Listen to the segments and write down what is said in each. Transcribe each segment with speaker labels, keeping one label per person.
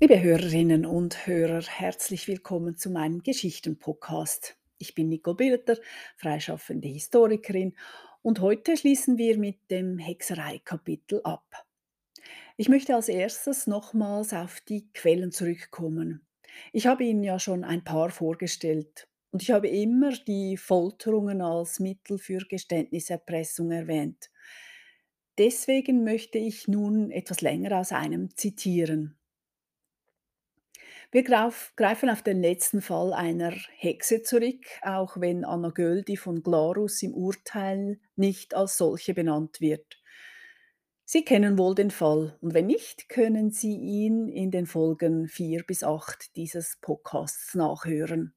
Speaker 1: Liebe Hörerinnen und Hörer, herzlich willkommen zu meinem Geschichten-Podcast. Ich bin Nicole Bilder, freischaffende Historikerin, und heute schließen wir mit dem Hexerei-Kapitel ab. Ich möchte als erstes nochmals auf die Quellen zurückkommen. Ich habe Ihnen ja schon ein paar vorgestellt und ich habe immer die Folterungen als Mittel für Geständniserpressung erwähnt. Deswegen möchte ich nun etwas länger aus einem zitieren. Wir greifen auf den letzten Fall einer Hexe zurück, auch wenn Anna Göldi von Glarus im Urteil nicht als solche benannt wird. Sie kennen wohl den Fall und wenn nicht, können Sie ihn in den Folgen 4 bis 8 dieses Podcasts nachhören.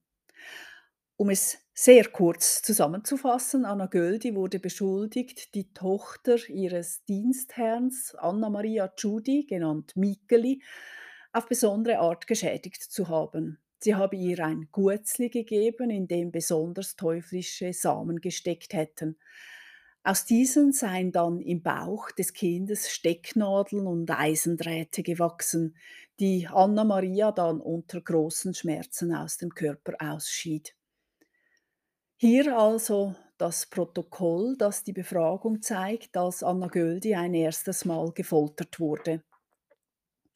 Speaker 1: Um es sehr kurz zusammenzufassen, Anna Göldi wurde beschuldigt, die Tochter ihres Dienstherrns Anna Maria Tschudi, genannt Mikeli, auf besondere Art geschädigt zu haben. Sie habe ihr ein Guetzli gegeben, in dem besonders teuflische Samen gesteckt hätten. Aus diesen seien dann im Bauch des Kindes Stecknadeln und Eisendrähte gewachsen, die Anna Maria dann unter großen Schmerzen aus dem Körper ausschied. Hier also das Protokoll, das die Befragung zeigt, als Anna Göldi ein erstes Mal gefoltert wurde.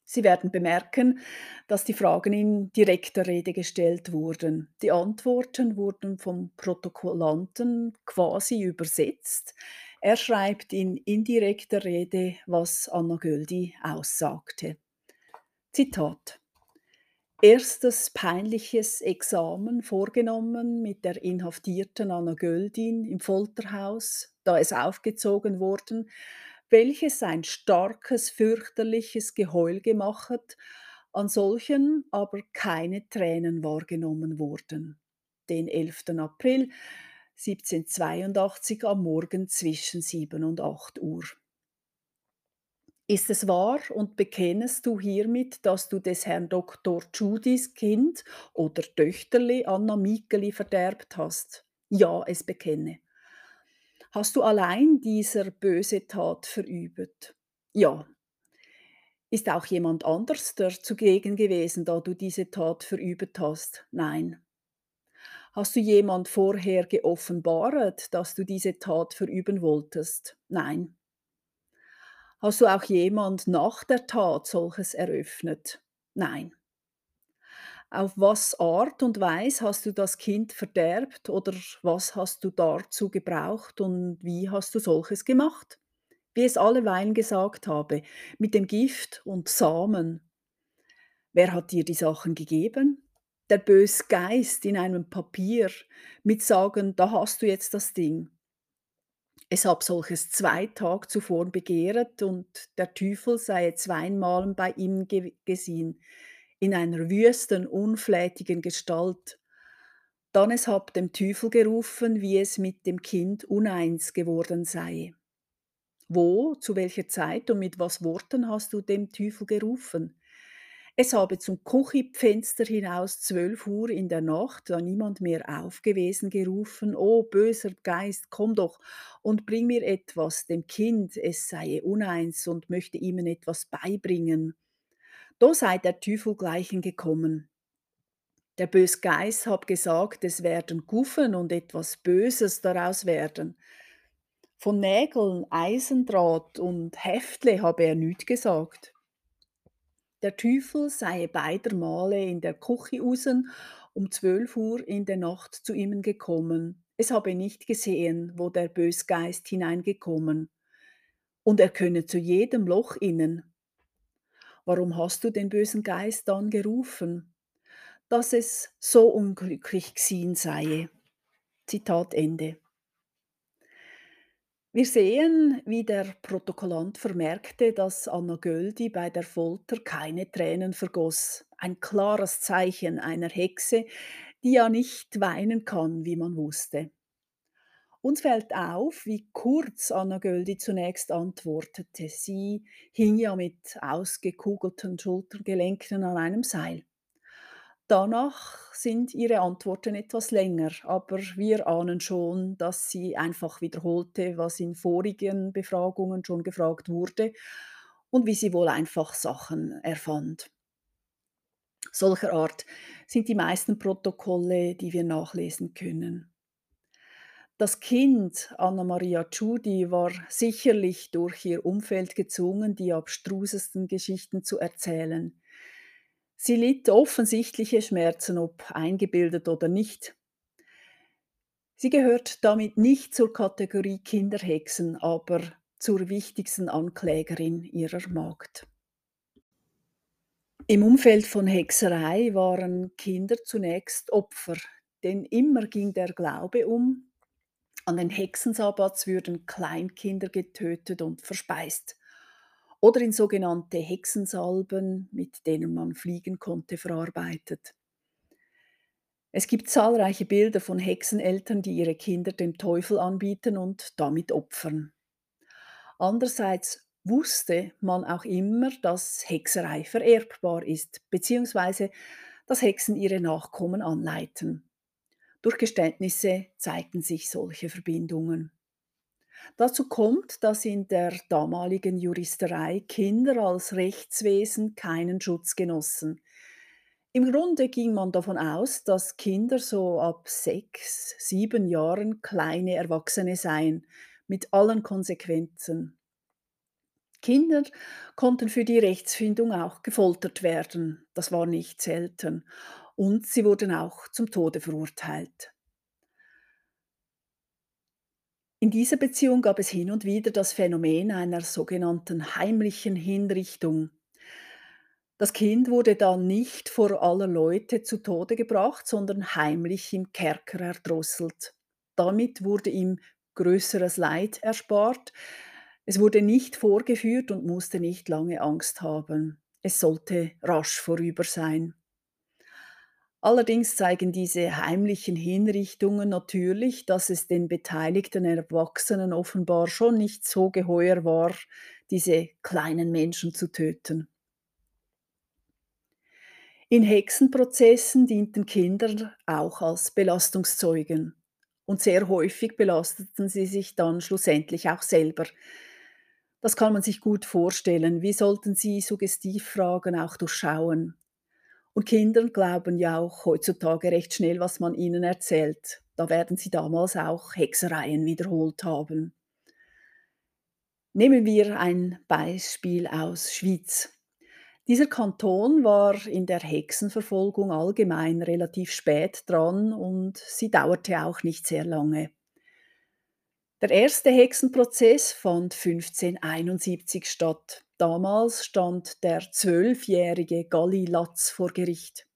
Speaker 1: Sie werden bemerken, dass die Fragen in direkter Rede gestellt wurden. Die Antworten wurden vom Protokollanten quasi übersetzt. Er schreibt in indirekter Rede, was Anna Göldi aussagte. Zitat. Erstes peinliches Examen vorgenommen mit der inhaftierten Anna Göldin im Folterhaus, da es aufgezogen worden, welches ein starkes, fürchterliches Geheul gemachet, an solchen aber keine Tränen wahrgenommen wurden. Den 11. April 1782 am Morgen zwischen 7 und 8 Uhr. Ist es wahr und bekennest du hiermit, dass du des Herrn Dr. Judis Kind oder Töchterli Anna Mikeli verderbt hast? Ja, es bekenne. Hast du allein dieser böse Tat verübet? Ja. Ist auch jemand anders der zugegen gewesen, da du diese Tat verübet hast? Nein. Hast du jemand vorher geoffenbaret, dass du diese Tat verüben wolltest? Nein. Hast du auch jemand nach der Tat solches eröffnet? Nein. Auf was Art und Weise hast du das Kind verderbt oder was hast du dazu gebraucht und wie hast du solches gemacht? Wie es alleweil gesagt habe, mit dem Gift und Samen. Wer hat dir die Sachen gegeben? Der böse Geist in einem Papier mit sagen, da hast du jetzt das Ding. Es hab solches zwei Tag zuvor begehret und der Teufel sei zweimal bei ihm ge gesehen in einer wüsten, unflätigen Gestalt. Dann es hab dem Teufel gerufen, wie es mit dem Kind uneins geworden sei. Wo, zu welcher Zeit und mit was Worten hast du dem Teufel gerufen? Es habe zum Kuchipfenster hinaus zwölf Uhr in der Nacht, da niemand mehr aufgewesen, gerufen, O böser Geist, komm doch und bring mir etwas, dem Kind, es sei uneins und möchte ihm etwas beibringen. Da sei der Teufel gleichen gekommen. Der böse Geist hab gesagt, es werden Guffen und etwas Böses daraus werden. Von Nägeln, Eisendraht und Heftle habe er nüt gesagt. Der Teufel sei beider Male in der Küche außen um zwölf Uhr in der Nacht zu ihm gekommen. Es habe nicht gesehen, wo der Bösgeist hineingekommen. Und er könne zu jedem Loch innen. Warum hast du den bösen Geist dann gerufen? Dass es so unglücklich gsin sei. Zitat Ende. Wir sehen, wie der Protokollant vermerkte, dass Anna Göldi bei der Folter keine Tränen vergoss. Ein klares Zeichen einer Hexe, die ja nicht weinen kann, wie man wusste. Uns fällt auf, wie kurz Anna Göldi zunächst antwortete. Sie hing ja mit ausgekugelten Schultergelenken an einem Seil. Danach sind ihre Antworten etwas länger, aber wir ahnen schon, dass sie einfach wiederholte, was in vorigen Befragungen schon gefragt wurde und wie sie wohl einfach Sachen erfand. Solcher Art sind die meisten Protokolle, die wir nachlesen können. Das Kind Anna Maria Tschudi war sicherlich durch ihr Umfeld gezwungen, die abstrusesten Geschichten zu erzählen. Sie litt offensichtliche Schmerzen, ob eingebildet oder nicht. Sie gehört damit nicht zur Kategorie Kinderhexen, aber zur wichtigsten Anklägerin ihrer Magd. Im Umfeld von Hexerei waren Kinder zunächst Opfer, denn immer ging der Glaube um, an den Hexensabbat würden Kleinkinder getötet und verspeist oder in sogenannte Hexensalben, mit denen man fliegen konnte, verarbeitet. Es gibt zahlreiche Bilder von Hexeneltern, die ihre Kinder dem Teufel anbieten und damit opfern. Andererseits wusste man auch immer, dass Hexerei vererbbar ist, beziehungsweise dass Hexen ihre Nachkommen anleiten. Durch Geständnisse zeigten sich solche Verbindungen. Dazu kommt, dass in der damaligen Juristerei Kinder als Rechtswesen keinen Schutz genossen. Im Grunde ging man davon aus, dass Kinder so ab sechs, sieben Jahren kleine Erwachsene seien, mit allen Konsequenzen. Kinder konnten für die Rechtsfindung auch gefoltert werden, das war nicht selten, und sie wurden auch zum Tode verurteilt. In dieser Beziehung gab es hin und wieder das Phänomen einer sogenannten heimlichen Hinrichtung. Das Kind wurde dann nicht vor aller Leute zu Tode gebracht, sondern heimlich im Kerker erdrosselt. Damit wurde ihm größeres Leid erspart, es wurde nicht vorgeführt und musste nicht lange Angst haben. Es sollte rasch vorüber sein. Allerdings zeigen diese heimlichen Hinrichtungen natürlich, dass es den beteiligten Erwachsenen offenbar schon nicht so geheuer war, diese kleinen Menschen zu töten. In Hexenprozessen dienten Kinder auch als Belastungszeugen und sehr häufig belasteten sie sich dann schlussendlich auch selber, das kann man sich gut vorstellen. Wie sollten sie Suggestivfragen auch durchschauen? Und Kinder glauben ja auch heutzutage recht schnell, was man ihnen erzählt. Da werden sie damals auch Hexereien wiederholt haben. Nehmen wir ein Beispiel aus Schwyz. Dieser Kanton war in der Hexenverfolgung allgemein relativ spät dran und sie dauerte auch nicht sehr lange. Der erste Hexenprozess fand 1571 statt. Damals stand der zwölfjährige Galli Latz vor Gericht.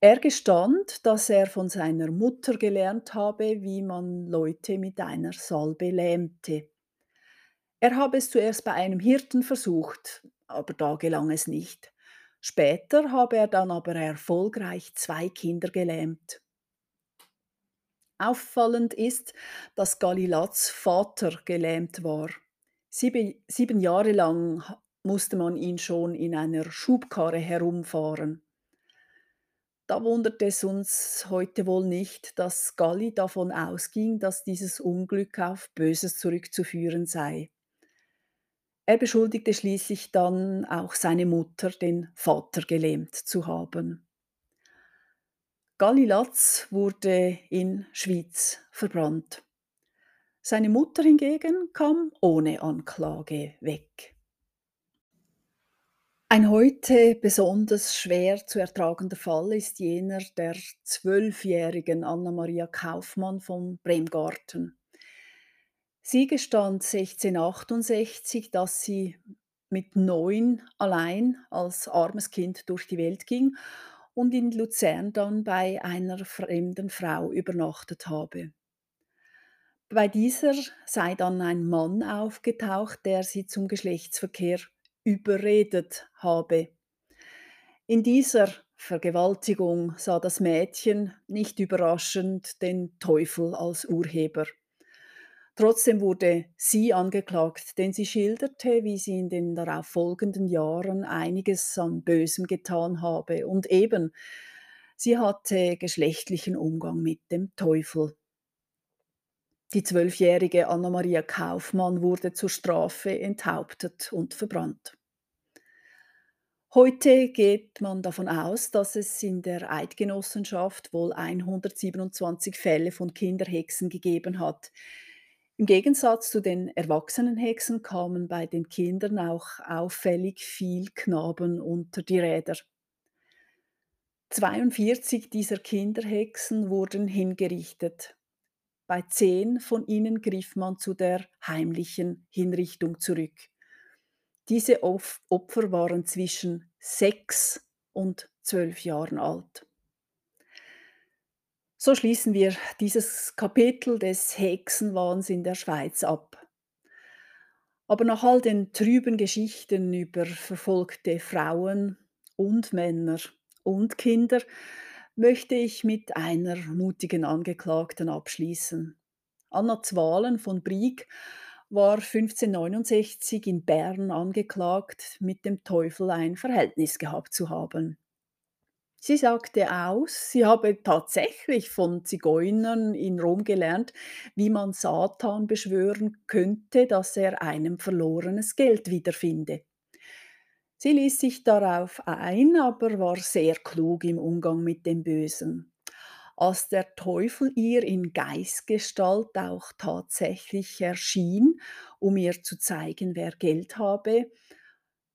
Speaker 1: Er gestand, dass er von seiner Mutter gelernt habe, wie man Leute mit einer Salbe lähmte. Er habe es zuerst bei einem Hirten versucht, aber da gelang es nicht. Später habe er dann aber erfolgreich zwei Kinder gelähmt. Auffallend ist, dass Galilats Vater gelähmt war. Sieben, sieben Jahre lang musste man ihn schon in einer Schubkarre herumfahren. Da wundert es uns heute wohl nicht, dass Galli davon ausging, dass dieses Unglück auf Böses zurückzuführen sei. Er beschuldigte schließlich dann auch seine Mutter, den Vater gelähmt zu haben. Gallilatz wurde in Schwyz verbrannt. Seine Mutter hingegen kam ohne Anklage weg. Ein heute besonders schwer zu ertragender Fall ist jener der zwölfjährigen Anna-Maria Kaufmann von Bremgarten. Sie gestand 1668, dass sie mit neun allein als armes Kind durch die Welt ging und in Luzern dann bei einer fremden Frau übernachtet habe. Bei dieser sei dann ein Mann aufgetaucht, der sie zum Geschlechtsverkehr überredet habe. In dieser Vergewaltigung sah das Mädchen nicht überraschend den Teufel als Urheber. Trotzdem wurde sie angeklagt, denn sie schilderte, wie sie in den darauf folgenden Jahren einiges an Bösem getan habe und eben, sie hatte geschlechtlichen Umgang mit dem Teufel. Die zwölfjährige Anna-Maria Kaufmann wurde zur Strafe enthauptet und verbrannt. Heute geht man davon aus, dass es in der Eidgenossenschaft wohl 127 Fälle von Kinderhexen gegeben hat. Im Gegensatz zu den erwachsenen Hexen kamen bei den Kindern auch auffällig viel Knaben unter die Räder. 42 dieser Kinderhexen wurden hingerichtet. Bei 10 von ihnen griff man zu der heimlichen Hinrichtung zurück. Diese Opf Opfer waren zwischen 6 und 12 Jahren alt. So schließen wir dieses Kapitel des Hexenwahns in der Schweiz ab. Aber nach all den trüben Geschichten über verfolgte Frauen und Männer und Kinder möchte ich mit einer mutigen Angeklagten abschließen. Anna Zwalen von Brieg war 1569 in Bern angeklagt, mit dem Teufel ein Verhältnis gehabt zu haben. Sie sagte aus, sie habe tatsächlich von Zigeunern in Rom gelernt, wie man Satan beschwören könnte, dass er einem verlorenes Geld wiederfinde. Sie ließ sich darauf ein, aber war sehr klug im Umgang mit dem Bösen. Als der Teufel ihr in Geistgestalt auch tatsächlich erschien, um ihr zu zeigen, wer Geld habe,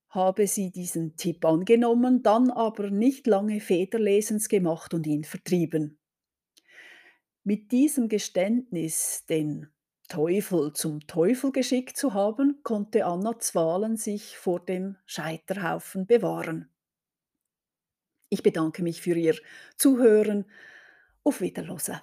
Speaker 1: habe sie diesen Tipp angenommen, dann aber nicht lange Federlesens gemacht und ihn vertrieben. Mit diesem Geständnis, den Teufel zum Teufel geschickt zu haben, konnte Anna Zwalen sich vor dem Scheiterhaufen bewahren. Ich bedanke mich für Ihr Zuhören. Auf Wiederhören.